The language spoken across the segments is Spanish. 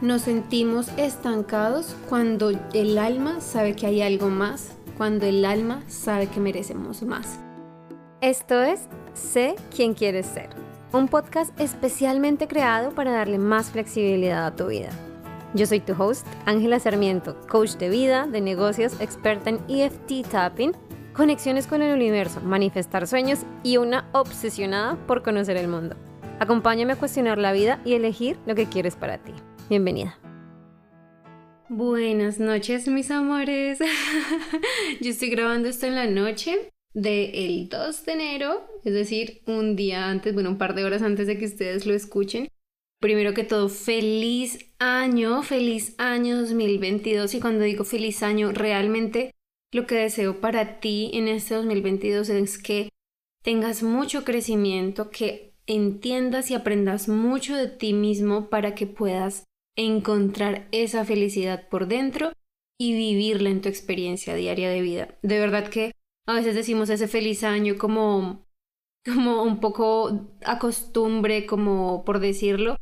Nos sentimos estancados cuando el alma sabe que hay algo más, cuando el alma sabe que merecemos más. Esto es Sé quién quieres ser, un podcast especialmente creado para darle más flexibilidad a tu vida. Yo soy tu host, Ángela Sarmiento, coach de vida, de negocios, experta en EFT tapping, conexiones con el universo, manifestar sueños y una obsesionada por conocer el mundo. Acompáñame a cuestionar la vida y elegir lo que quieres para ti. Bienvenida. Buenas noches, mis amores. Yo estoy grabando esto en la noche del 2 de enero, es decir, un día antes, bueno, un par de horas antes de que ustedes lo escuchen. Primero que todo, feliz año, feliz año 2022. Y cuando digo feliz año, realmente lo que deseo para ti en este 2022 es que tengas mucho crecimiento, que entiendas y aprendas mucho de ti mismo para que puedas encontrar esa felicidad por dentro y vivirla en tu experiencia diaria de vida. De verdad que a veces decimos ese feliz año como como un poco a costumbre, como por decirlo,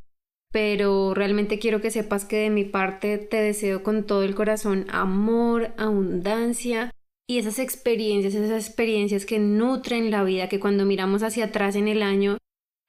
pero realmente quiero que sepas que de mi parte te deseo con todo el corazón amor, abundancia y esas experiencias, esas experiencias que nutren la vida, que cuando miramos hacia atrás en el año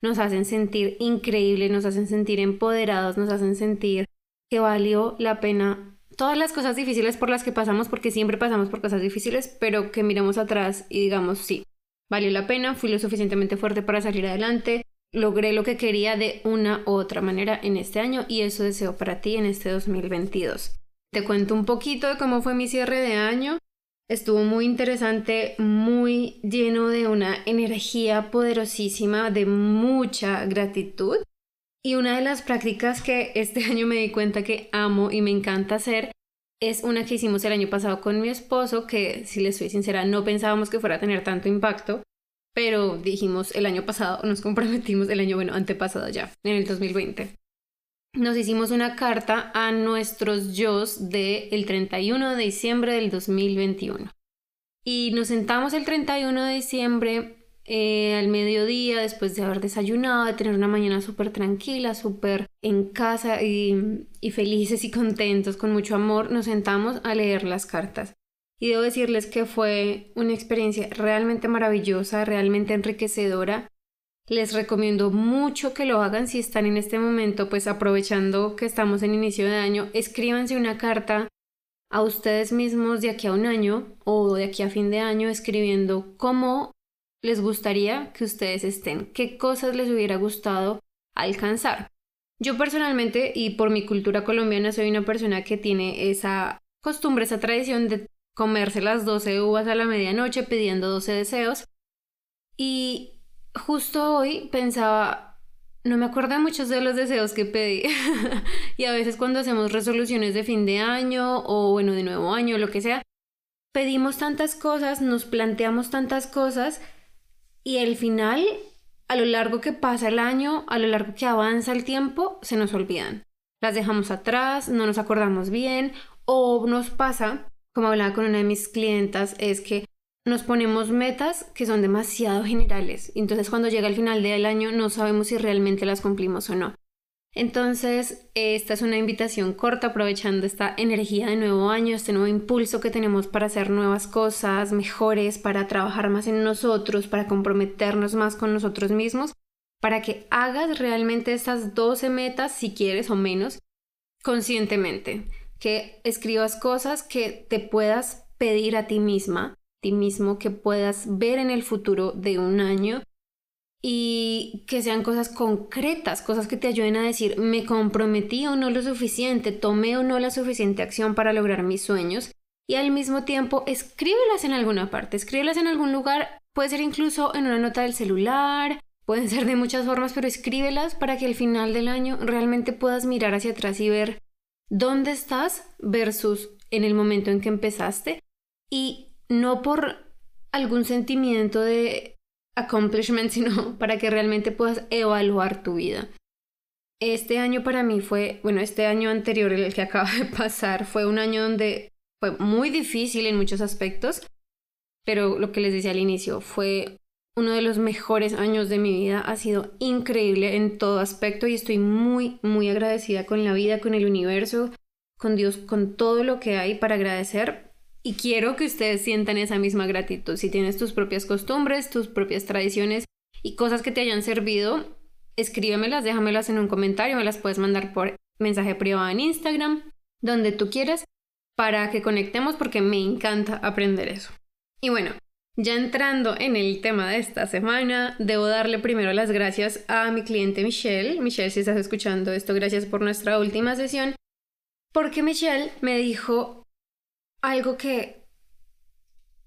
nos hacen sentir increíbles, nos hacen sentir empoderados, nos hacen sentir que valió la pena todas las cosas difíciles por las que pasamos, porque siempre pasamos por cosas difíciles, pero que miremos atrás y digamos, sí, valió la pena, fui lo suficientemente fuerte para salir adelante, logré lo que quería de una u otra manera en este año y eso deseo para ti en este 2022. Te cuento un poquito de cómo fue mi cierre de año. Estuvo muy interesante, muy lleno de una energía poderosísima, de mucha gratitud. Y una de las prácticas que este año me di cuenta que amo y me encanta hacer es una que hicimos el año pasado con mi esposo, que si les soy sincera, no pensábamos que fuera a tener tanto impacto, pero dijimos el año pasado, nos comprometimos el año, bueno, antepasado ya, en el 2020 nos hicimos una carta a nuestros yo del el 31 de diciembre del 2021. Y nos sentamos el 31 de diciembre eh, al mediodía, después de haber desayunado, de tener una mañana súper tranquila, súper en casa y, y felices y contentos, con mucho amor, nos sentamos a leer las cartas. Y debo decirles que fue una experiencia realmente maravillosa, realmente enriquecedora les recomiendo mucho que lo hagan si están en este momento, pues aprovechando que estamos en inicio de año, escríbanse una carta a ustedes mismos de aquí a un año o de aquí a fin de año escribiendo cómo les gustaría que ustedes estén, qué cosas les hubiera gustado alcanzar. Yo personalmente y por mi cultura colombiana soy una persona que tiene esa costumbre, esa tradición de comerse las 12 uvas a la medianoche pidiendo 12 deseos y justo hoy pensaba, no me acuerdo de muchos de los deseos que pedí. y a veces cuando hacemos resoluciones de fin de año o bueno, de nuevo año, lo que sea, pedimos tantas cosas, nos planteamos tantas cosas y al final, a lo largo que pasa el año, a lo largo que avanza el tiempo, se nos olvidan. Las dejamos atrás, no nos acordamos bien o nos pasa, como hablaba con una de mis clientas, es que nos ponemos metas que son demasiado generales. Entonces cuando llega el final del año no sabemos si realmente las cumplimos o no. Entonces, esta es una invitación corta aprovechando esta energía de nuevo año, este nuevo impulso que tenemos para hacer nuevas cosas mejores, para trabajar más en nosotros, para comprometernos más con nosotros mismos, para que hagas realmente estas 12 metas, si quieres o menos, conscientemente, que escribas cosas que te puedas pedir a ti misma mismo que puedas ver en el futuro de un año y que sean cosas concretas, cosas que te ayuden a decir, me comprometí o no lo suficiente, tomé o no la suficiente acción para lograr mis sueños y al mismo tiempo escríbelas en alguna parte, escríbelas en algún lugar, puede ser incluso en una nota del celular, pueden ser de muchas formas, pero escríbelas para que al final del año realmente puedas mirar hacia atrás y ver dónde estás versus en el momento en que empezaste y no por algún sentimiento de accomplishment, sino para que realmente puedas evaluar tu vida. Este año para mí fue, bueno, este año anterior, el que acaba de pasar, fue un año donde fue muy difícil en muchos aspectos, pero lo que les decía al inicio fue uno de los mejores años de mi vida. Ha sido increíble en todo aspecto y estoy muy, muy agradecida con la vida, con el universo, con Dios, con todo lo que hay para agradecer. Y quiero que ustedes sientan esa misma gratitud. Si tienes tus propias costumbres, tus propias tradiciones y cosas que te hayan servido, escríbemelas, déjamelas en un comentario, me las puedes mandar por mensaje privado en Instagram, donde tú quieras, para que conectemos porque me encanta aprender eso. Y bueno, ya entrando en el tema de esta semana, debo darle primero las gracias a mi cliente Michelle. Michelle, si estás escuchando esto, gracias por nuestra última sesión, porque Michelle me dijo algo que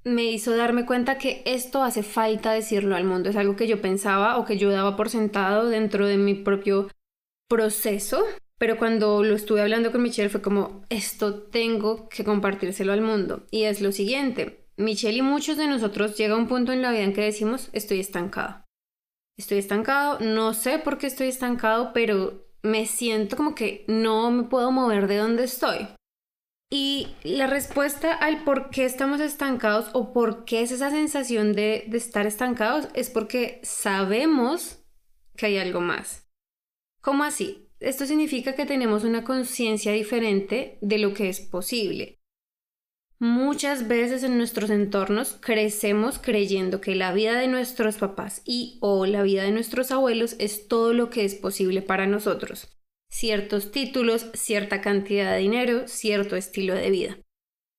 me hizo darme cuenta que esto hace falta decirlo al mundo. Es algo que yo pensaba o que yo daba por sentado dentro de mi propio proceso. Pero cuando lo estuve hablando con Michelle fue como, esto tengo que compartírselo al mundo. Y es lo siguiente, Michelle y muchos de nosotros llega un punto en la vida en que decimos, estoy estancado. Estoy estancado, no sé por qué estoy estancado, pero me siento como que no me puedo mover de donde estoy. Y la respuesta al por qué estamos estancados o por qué es esa sensación de, estar estancados es porque sabemos que hay algo más. ¿Cómo así? Esto significa que tenemos una conciencia diferente de lo que es posible. Muchas veces en nuestros entornos crecemos creyendo que la vida de nuestros papás y o la vida de nuestros abuelos es todo lo que es posible para nosotros. Ciertos títulos, cierta cantidad de dinero, cierto estilo de vida.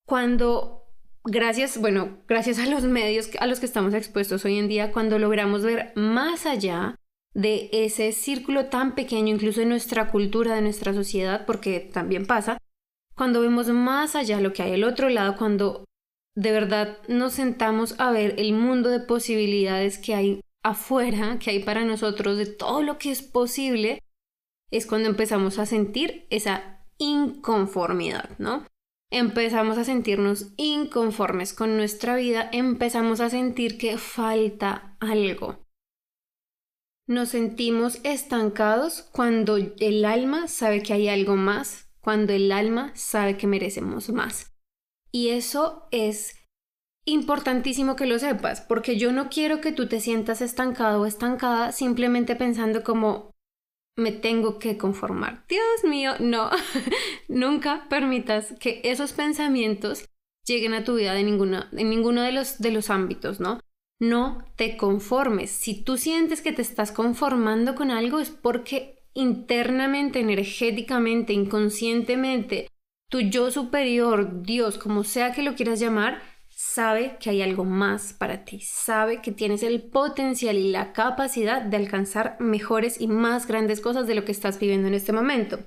Cuando, gracias, bueno, gracias a los medios a los que estamos expuestos hoy en día, cuando logramos ver más allá de ese círculo tan pequeño, incluso en nuestra cultura, de nuestra sociedad, porque también pasa, cuando vemos más allá lo que hay al otro lado, cuando de verdad nos sentamos a ver el mundo de posibilidades que hay afuera, que hay para nosotros, de todo lo que es posible, es cuando empezamos a sentir esa inconformidad, ¿no? Empezamos a sentirnos inconformes con nuestra vida, empezamos a sentir que falta algo. Nos sentimos estancados cuando el alma sabe que hay algo más cuando el alma sabe que merecemos más. Y eso es importantísimo que lo sepas, porque yo no quiero que tú te sientas estancado o estancada simplemente pensando como me tengo que conformar. Dios mío, no, nunca permitas que esos pensamientos lleguen a tu vida de en ninguno de los, de los ámbitos, ¿no? No te conformes. Si tú sientes que te estás conformando con algo es porque internamente, energéticamente, inconscientemente, tu yo superior, Dios, como sea que lo quieras llamar, sabe que hay algo más para ti, sabe que tienes el potencial y la capacidad de alcanzar mejores y más grandes cosas de lo que estás viviendo en este momento.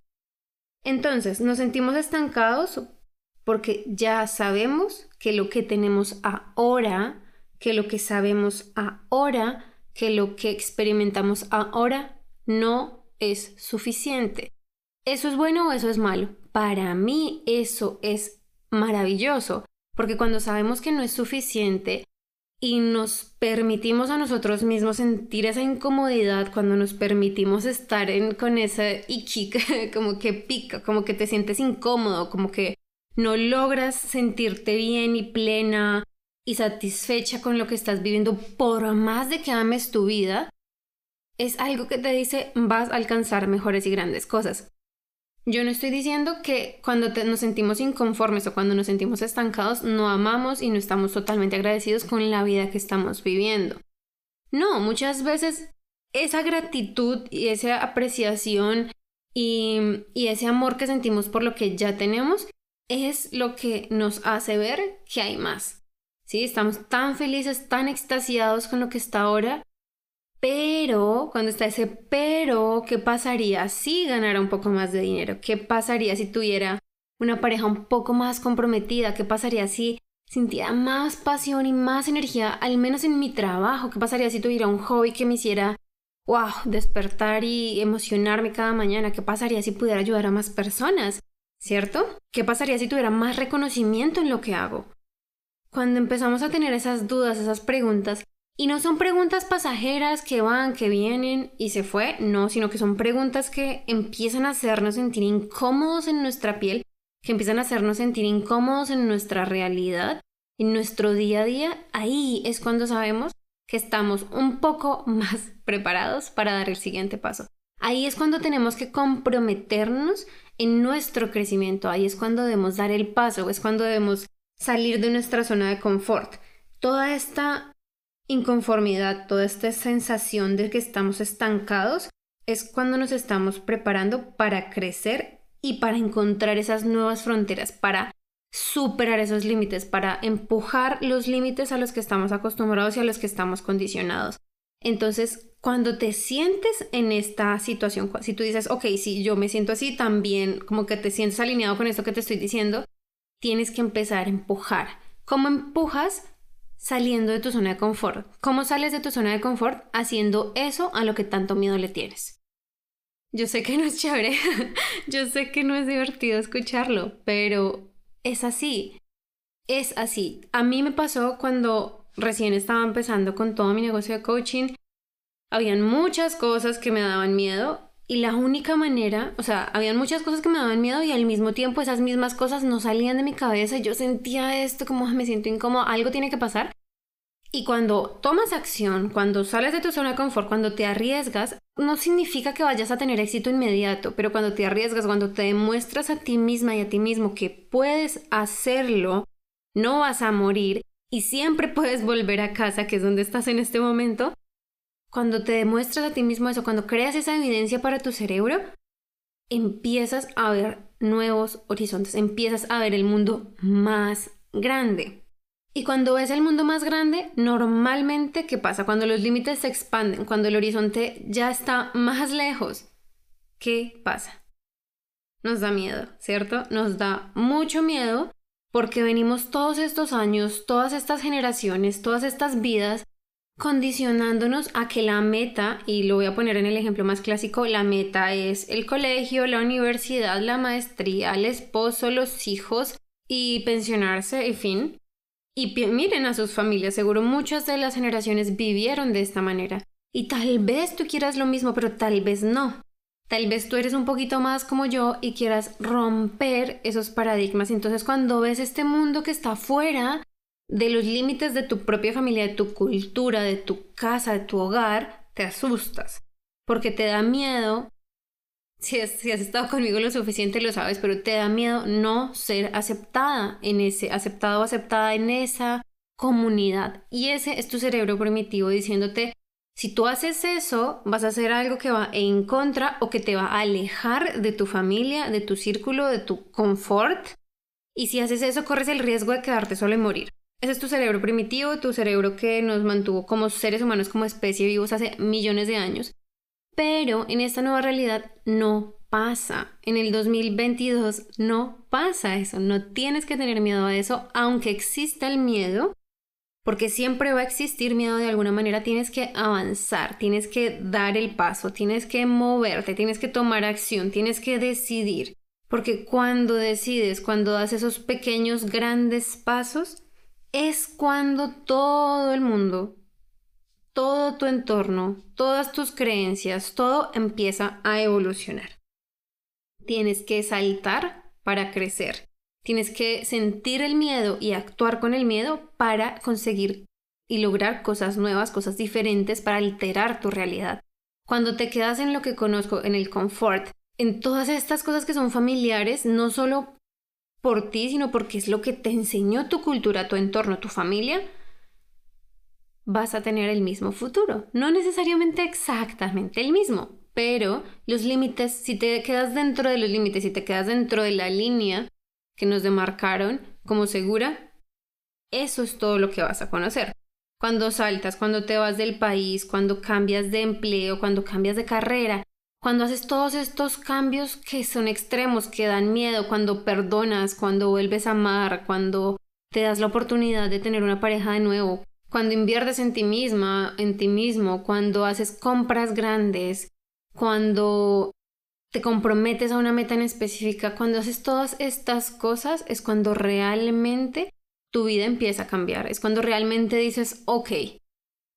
Entonces, nos sentimos estancados porque ya sabemos que lo que tenemos ahora, que lo que sabemos ahora, que lo que experimentamos ahora no es suficiente. ¿Eso es bueno o eso es malo? Para mí eso es maravilloso, porque cuando sabemos que no es suficiente y nos permitimos a nosotros mismos sentir esa incomodidad, cuando nos permitimos estar en, con ese ichi, como que pica, como que te sientes incómodo, como que no logras sentirte bien y plena y satisfecha con lo que estás viviendo, por más de que ames tu vida, es algo que te dice vas a alcanzar mejores y grandes cosas. Yo no estoy diciendo que cuando nos sentimos inconformes o cuando nos sentimos estancados no amamos y no estamos totalmente agradecidos con la vida que estamos viviendo. No, muchas veces esa gratitud y esa apreciación y, y ese amor que sentimos por lo que ya tenemos es lo que nos hace ver que hay más. ¿Sí? Estamos tan felices, tan extasiados con lo que está ahora pero, cuando está ese pero, ¿qué pasaría si ganara un poco más de dinero? ¿Qué pasaría si tuviera una pareja un poco más comprometida? ¿Qué pasaría si sintiera más pasión y más energía, al menos en mi trabajo? ¿Qué pasaría si tuviera un hobby que me hiciera, wow, despertar y emocionarme cada mañana? ¿Qué pasaría si pudiera ayudar a más personas? ¿Cierto? ¿Qué pasaría si tuviera más reconocimiento en lo que hago? Cuando empezamos a tener esas dudas, esas preguntas, y no son preguntas pasajeras que van, que vienen y se fue, no, sino que son preguntas que empiezan a hacernos sentir incómodos en nuestra piel, que empiezan a hacernos sentir incómodos en nuestra realidad, en nuestro día a día. Ahí es cuando sabemos que estamos un poco más preparados para dar el siguiente paso. Ahí es cuando tenemos que comprometernos en nuestro crecimiento, ahí es cuando debemos dar el paso, es cuando debemos salir de nuestra zona de confort. Toda esta inconformidad, toda esta sensación de que estamos estancados, es cuando nos estamos preparando para crecer y para encontrar esas nuevas fronteras, para superar esos límites, para empujar los límites a los que estamos acostumbrados y a los que estamos condicionados. Entonces, cuando te sientes en esta situación, si tú dices, ok, si yo me siento así, también como que te sientes alineado con esto que te estoy diciendo, tienes que empezar a empujar. ¿Cómo empujas? Saliendo de tu zona de confort. ¿Cómo sales de tu zona de confort? Haciendo eso a lo que tanto miedo le tienes. Yo sé que no es chévere, yo sé que no es divertido escucharlo, pero es así. Es así. A mí me pasó cuando recién estaba empezando con todo mi negocio de coaching. Habían muchas cosas que me daban miedo y la única manera, o sea, habían muchas cosas que me daban miedo y al mismo tiempo esas mismas cosas no salían de mi cabeza. Yo sentía esto como me siento incómodo, algo tiene que pasar. Y cuando tomas acción, cuando sales de tu zona de confort, cuando te arriesgas, no significa que vayas a tener éxito inmediato, pero cuando te arriesgas, cuando te demuestras a ti misma y a ti mismo que puedes hacerlo, no vas a morir y siempre puedes volver a casa, que es donde estás en este momento, cuando te demuestras a ti mismo eso, cuando creas esa evidencia para tu cerebro, empiezas a ver nuevos horizontes, empiezas a ver el mundo más grande. Y cuando ves el mundo más grande, normalmente, ¿qué pasa? Cuando los límites se expanden, cuando el horizonte ya está más lejos, ¿qué pasa? Nos da miedo, ¿cierto? Nos da mucho miedo porque venimos todos estos años, todas estas generaciones, todas estas vidas condicionándonos a que la meta, y lo voy a poner en el ejemplo más clásico, la meta es el colegio, la universidad, la maestría, el esposo, los hijos y pensionarse, en fin. Y miren a sus familias, seguro muchas de las generaciones vivieron de esta manera. Y tal vez tú quieras lo mismo, pero tal vez no. Tal vez tú eres un poquito más como yo y quieras romper esos paradigmas. Entonces cuando ves este mundo que está afuera, de los límites de tu propia familia, de tu cultura, de tu casa, de tu hogar, te asustas. Porque te da miedo, si has, si has estado conmigo lo suficiente lo sabes, pero te da miedo no ser aceptada en ese, aceptado o aceptada en esa comunidad. Y ese es tu cerebro primitivo diciéndote, si tú haces eso, vas a hacer algo que va en contra o que te va a alejar de tu familia, de tu círculo, de tu confort. Y si haces eso, corres el riesgo de quedarte solo y morir. Ese es tu cerebro primitivo, tu cerebro que nos mantuvo como seres humanos, como especie vivos hace millones de años. Pero en esta nueva realidad no pasa. En el 2022 no pasa eso. No tienes que tener miedo a eso, aunque exista el miedo, porque siempre va a existir miedo de alguna manera. Tienes que avanzar, tienes que dar el paso, tienes que moverte, tienes que tomar acción, tienes que decidir. Porque cuando decides, cuando das esos pequeños, grandes pasos, es cuando todo el mundo, todo tu entorno, todas tus creencias, todo empieza a evolucionar. Tienes que saltar para crecer. Tienes que sentir el miedo y actuar con el miedo para conseguir y lograr cosas nuevas, cosas diferentes, para alterar tu realidad. Cuando te quedas en lo que conozco, en el confort, en todas estas cosas que son familiares, no solo por ti, sino porque es lo que te enseñó tu cultura, tu entorno, tu familia, vas a tener el mismo futuro. No necesariamente exactamente el mismo, pero los límites, si te quedas dentro de los límites, si te quedas dentro de la línea que nos demarcaron como segura, eso es todo lo que vas a conocer. Cuando saltas, cuando te vas del país, cuando cambias de empleo, cuando cambias de carrera, cuando haces todos estos cambios que son extremos, que dan miedo, cuando perdonas, cuando vuelves a amar, cuando te das la oportunidad de tener una pareja de nuevo, cuando inviertes en ti misma, en ti mismo, cuando haces compras grandes, cuando te comprometes a una meta en específica, cuando haces todas estas cosas es cuando realmente tu vida empieza a cambiar, es cuando realmente dices, ok,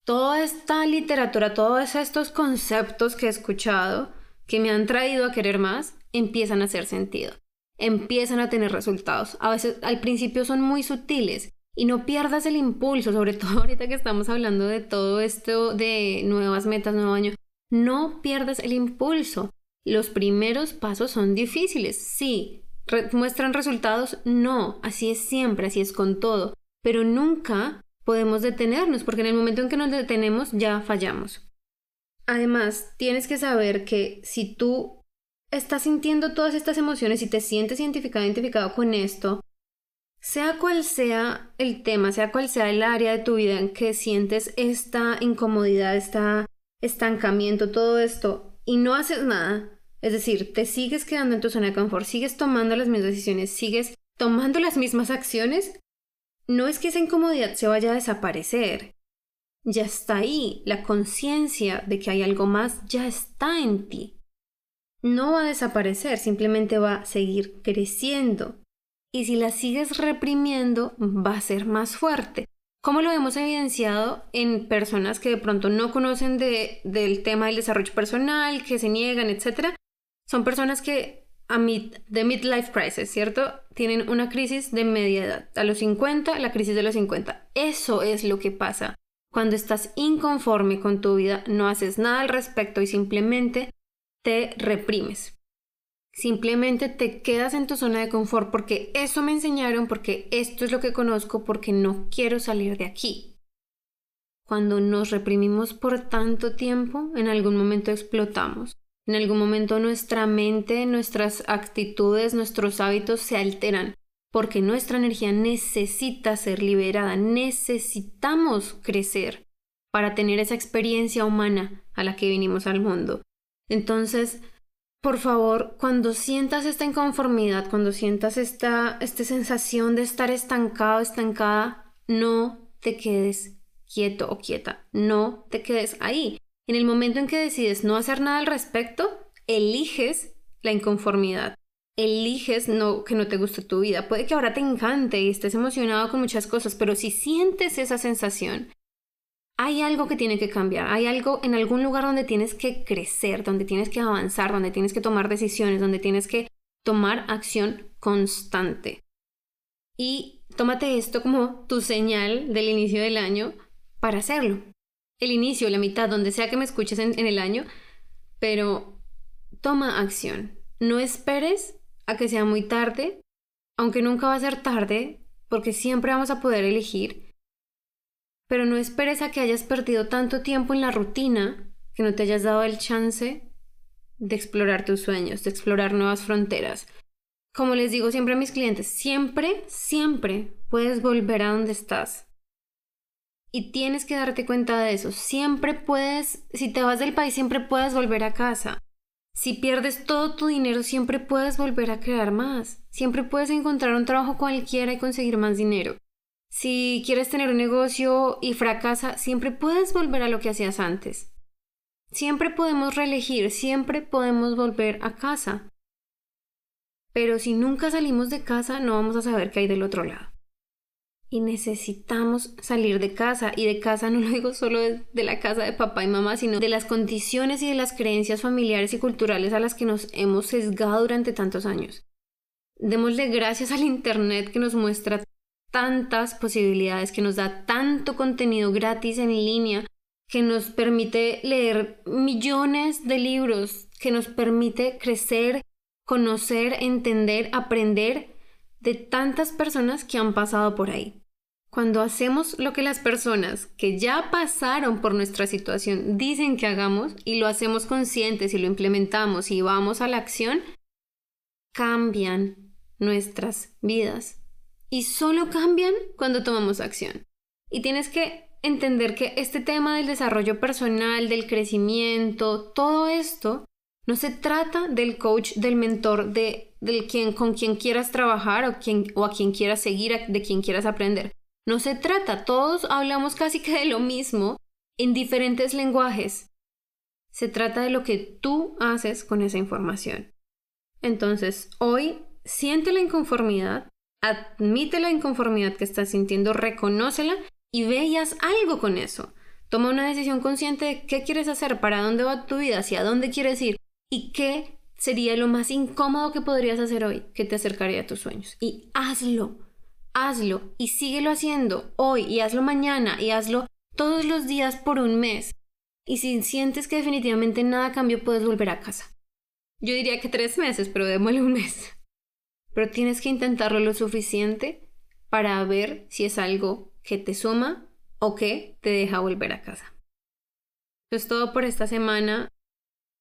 toda esta literatura, todos estos conceptos que he escuchado, que me han traído a querer más, empiezan a hacer sentido, empiezan a tener resultados. A veces al principio son muy sutiles Y no pierdas el impulso, sobre todo ahorita que estamos hablando de todo esto de nuevas metas, nuevo año. No pierdas el impulso. Los primeros pasos son difíciles, sí. ¿Muestran resultados? No. Así es siempre, así es con todo. Pero nunca podemos detenernos, porque en el momento en que nos detenemos ya fallamos. Además, tienes que saber que si tú estás sintiendo todas estas emociones y te sientes identificado, identificado con esto, sea cual sea el tema, sea cual sea el área de tu vida en que sientes esta incomodidad, este estancamiento, todo esto, y no haces nada, es decir, te sigues quedando en tu zona de confort, sigues tomando las mismas decisiones, sigues tomando las mismas acciones, no es que esa incomodidad se vaya a desaparecer. Ya está ahí, la conciencia de que hay algo más ya está en ti. No va a desaparecer, simplemente va a seguir creciendo y si la sigues reprimiendo va a ser más fuerte. Como lo hemos evidenciado en personas que de pronto no conocen del tema del desarrollo personal, que se niegan, etc. Son personas que a mid, de midlife crisis, ¿cierto? Tienen una crisis de media edad. A los 50, la crisis de los 50. Eso es lo que pasa. Cuando estás inconforme con tu vida, no haces nada al respecto y simplemente te reprimes. Simplemente te quedas en tu zona de confort porque eso me enseñaron, porque esto es lo que conozco, porque no quiero salir de aquí. Cuando nos reprimimos por tanto tiempo, en algún momento explotamos. En algún momento nuestra mente, nuestras actitudes, nuestros hábitos se alteran porque nuestra energía necesita ser liberada, necesitamos crecer para tener esa experiencia humana a la que vinimos al mundo. Entonces, por favor, cuando sientas esta inconformidad, cuando sientas esta, esta sensación de estar estancado, estancada, no te quedes quieto o quieta, no te quedes ahí. En el momento en que decides no hacer nada al respecto, eliges la inconformidad. Eliges no, que no te guste tu vida. Puede que ahora te encante y estés emocionado con muchas cosas, pero si sientes esa sensación, hay algo que tiene que cambiar, hay algo en algún lugar donde tienes que crecer, donde tienes que avanzar, donde tienes que tomar decisiones, donde tienes que tomar acción constante. Y tómate esto como tu señal del inicio del año para hacerlo. El inicio, la mitad, donde sea que me escuches en, el año, pero toma acción. No esperes a que sea muy tarde, aunque nunca va a ser tarde, porque siempre vamos a poder elegir pero no esperes a que hayas perdido tanto tiempo en la rutina que no te hayas dado el chance de explorar tus sueños, de explorar nuevas fronteras. Como les digo siempre a mis clientes, siempre, siempre puedes volver a donde estás. Y tienes que darte cuenta de eso. Siempre puedes, si te vas del país, siempre puedes volver a casa. Si pierdes todo tu dinero, siempre puedes volver a crear más. Siempre puedes encontrar un trabajo cualquiera y conseguir más dinero. Si quieres tener un negocio y fracasa, siempre puedes volver a lo que hacías antes. Siempre podemos reelegir, siempre podemos volver a casa. Pero si nunca salimos de casa, no vamos a saber qué hay del otro lado. Y necesitamos salir de casa. Y de casa no lo digo solo de, la casa de papá y mamá, sino de las condiciones y de las creencias familiares y culturales a las que nos hemos sesgado durante tantos años. Démosle gracias al Internet que nos muestra tantas posibilidades, que nos da tanto contenido gratis en línea, que nos permite leer millones de libros, que nos permite crecer, conocer, entender, aprender de tantas personas que han pasado por ahí. Cuando hacemos lo que las personas que ya pasaron por nuestra situación dicen que hagamos y lo hacemos conscientes y lo implementamos y vamos a la acción, cambian nuestras vidas y solo cambian cuando tomamos acción. Y tienes que entender que este tema del desarrollo personal, del crecimiento, todo esto no se trata del coach, del mentor, de del quien con quien quieras trabajar o, o a quien quieras seguir, de quien quieras aprender. No se trata, todos hablamos casi que de lo mismo en diferentes lenguajes. Se trata de lo que tú haces con esa información. Entonces, hoy siente la inconformidad, Admite la inconformidad que estás sintiendo, reconócela y veas algo con eso. Toma una decisión consciente de qué quieres hacer, para dónde va tu vida, hacia dónde quieres ir y qué sería lo más incómodo que podrías hacer hoy que te acercaría a tus sueños. Y hazlo. hazlo y síguelo haciendo hoy y hazlo mañana y hazlo todos los días por un mes. Y si sientes que definitivamente nada cambió, puedes volver a casa. Yo diría que tres meses, pero démosle un mes. Pero tienes que intentarlo lo suficiente para ver si es algo que te suma o que te deja volver a casa. Eso es todo por esta semana.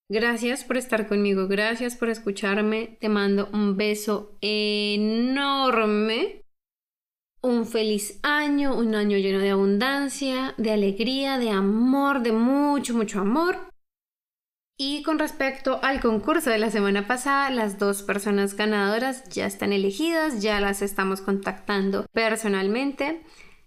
Gracias por estar conmigo, gracias por escucharme. Te mando un beso enorme. Un feliz año, un año lleno de abundancia, de alegría, de amor, de mucho, mucho amor. Y con respecto al concurso de la semana pasada, las dos personas ganadoras ya están elegidas, ya las estamos contactando personalmente.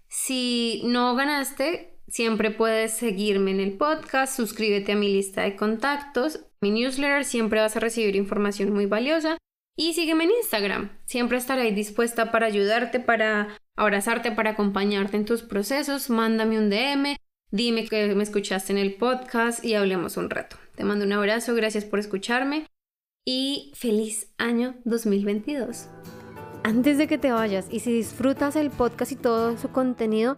Si no ganaste, Siempre puedes seguirme en el podcast, suscríbete a mi lista de contactos, mi newsletter, siempre vas a recibir información muy valiosa. Y sígueme en Instagram, siempre estaré dispuesta para ayudarte, para abrazarte, para acompañarte en tus procesos. Mándame un DM, dime que me escuchaste en el podcast y hablemos un rato. Te mando un abrazo, gracias por escucharme y feliz año 2022. Antes de que te vayas y si disfrutas el podcast y todo su contenido,